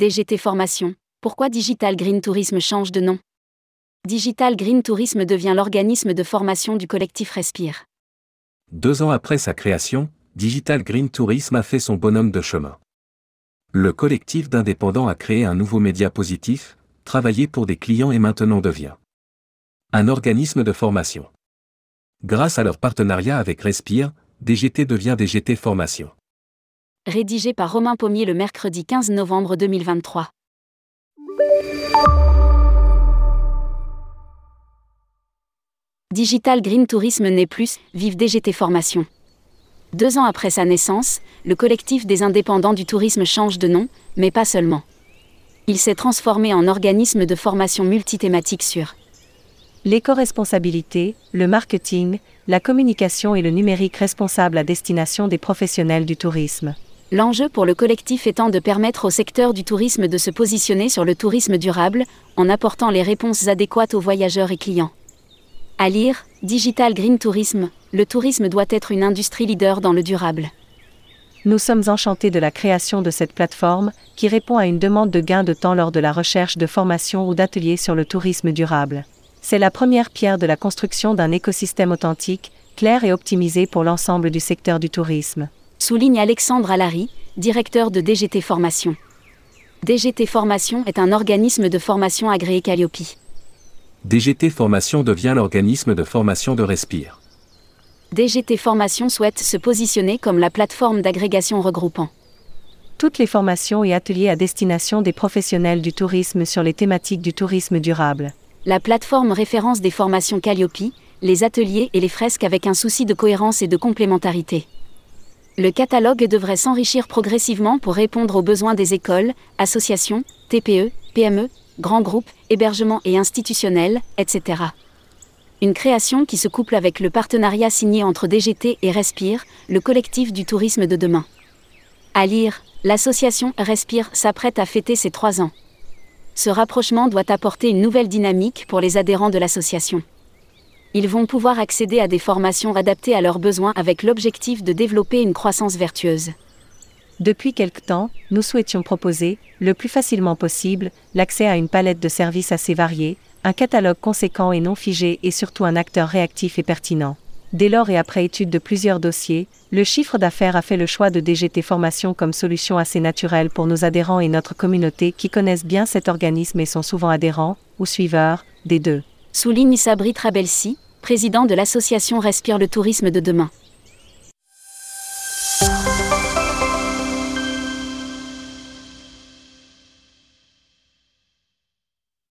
DGT Formation, pourquoi Digital Green Tourisme change de nom? Digital Green Tourisme devient l'organisme de formation du collectif Respire. Deux ans après sa création, Digital Green Tourisme a fait son bonhomme de chemin. Le collectif d'indépendants a créé un nouveau média positif, travaillé pour des clients et maintenant devient un organisme de formation. Grâce à leur partenariat avec Respire, DGT devient DGT Formation. Rédigé par Romain Pommier le mercredi 15 novembre 2023. Digital Green Tourisme n'est plus, vive DGT Formation. Deux ans après sa naissance, le collectif des indépendants du tourisme change de nom, mais pas seulement. Il s'est transformé en organisme de formation multithématique sur l'éco-responsabilité, le marketing, la communication et le numérique responsable à destination des professionnels du tourisme. L'enjeu pour le collectif étant de permettre au secteur du tourisme de se positionner sur le tourisme durable, en apportant les réponses adéquates aux voyageurs et clients. À lire, Digital Green Tourisme, le tourisme doit être une industrie leader dans le durable. Nous sommes enchantés de la création de cette plateforme, qui répond à une demande de gain de temps lors de la recherche de formation ou d'ateliers sur le tourisme durable. C'est la première pierre de la construction d'un écosystème authentique, clair et optimisé pour l'ensemble du secteur du tourisme souligne Alexandre Alary, directeur de DGT Formation. DGT Formation est un organisme de formation agréé Calliope. DGT Formation devient l'organisme de formation de Respire. DGT Formation souhaite se positionner comme la plateforme d'agrégation regroupant toutes les formations et ateliers à destination des professionnels du tourisme sur les thématiques du tourisme durable. La plateforme référence des formations Calliope, les ateliers et les fresques avec un souci de cohérence et de complémentarité. Le catalogue devrait s'enrichir progressivement pour répondre aux besoins des écoles, associations, TPE, PME, grands groupes, hébergements et institutionnels, etc. Une création qui se couple avec le partenariat signé entre DGT et Respire, le collectif du tourisme de demain. À lire, l'association Respire s'apprête à fêter ses trois ans. Ce rapprochement doit apporter une nouvelle dynamique pour les adhérents de l'association ils vont pouvoir accéder à des formations adaptées à leurs besoins avec l'objectif de développer une croissance vertueuse. Depuis quelque temps, nous souhaitions proposer, le plus facilement possible, l'accès à une palette de services assez variés, un catalogue conséquent et non figé et surtout un acteur réactif et pertinent. Dès lors et après étude de plusieurs dossiers, le chiffre d'affaires a fait le choix de DGT Formation comme solution assez naturelle pour nos adhérents et notre communauté qui connaissent bien cet organisme et sont souvent adhérents, ou suiveurs, des deux souligne Sabri Trabelsi, président de l'association Respire le tourisme de demain.